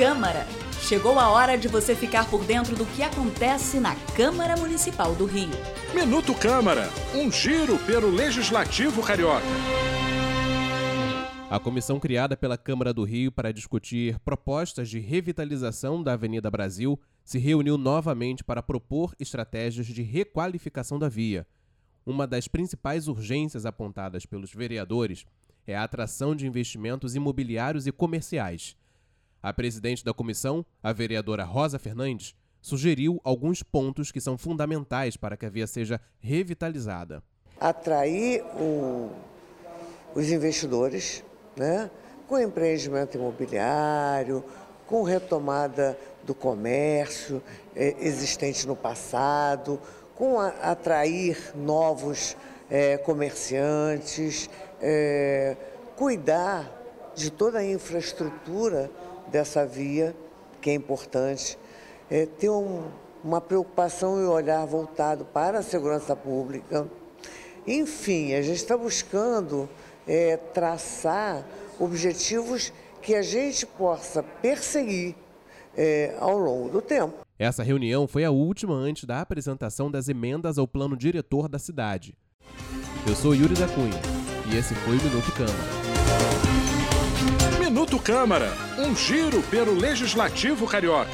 Câmara. Chegou a hora de você ficar por dentro do que acontece na Câmara Municipal do Rio. Minuto Câmara, um giro pelo Legislativo Carioca. A comissão criada pela Câmara do Rio para discutir propostas de revitalização da Avenida Brasil se reuniu novamente para propor estratégias de requalificação da via. Uma das principais urgências apontadas pelos vereadores é a atração de investimentos imobiliários e comerciais. A presidente da comissão, a vereadora Rosa Fernandes, sugeriu alguns pontos que são fundamentais para que a via seja revitalizada. Atrair o, os investidores, né, com empreendimento imobiliário, com retomada do comércio eh, existente no passado, com a, atrair novos eh, comerciantes, eh, cuidar de toda a infraestrutura dessa via, que é importante, é, ter um, uma preocupação e um olhar voltado para a segurança pública. Enfim, a gente está buscando é, traçar objetivos que a gente possa perseguir é, ao longo do tempo. Essa reunião foi a última antes da apresentação das emendas ao plano diretor da cidade. Eu sou Yuri da Cunha e esse foi o Minuto Câmara. Câmara, um giro pelo Legislativo Carioca.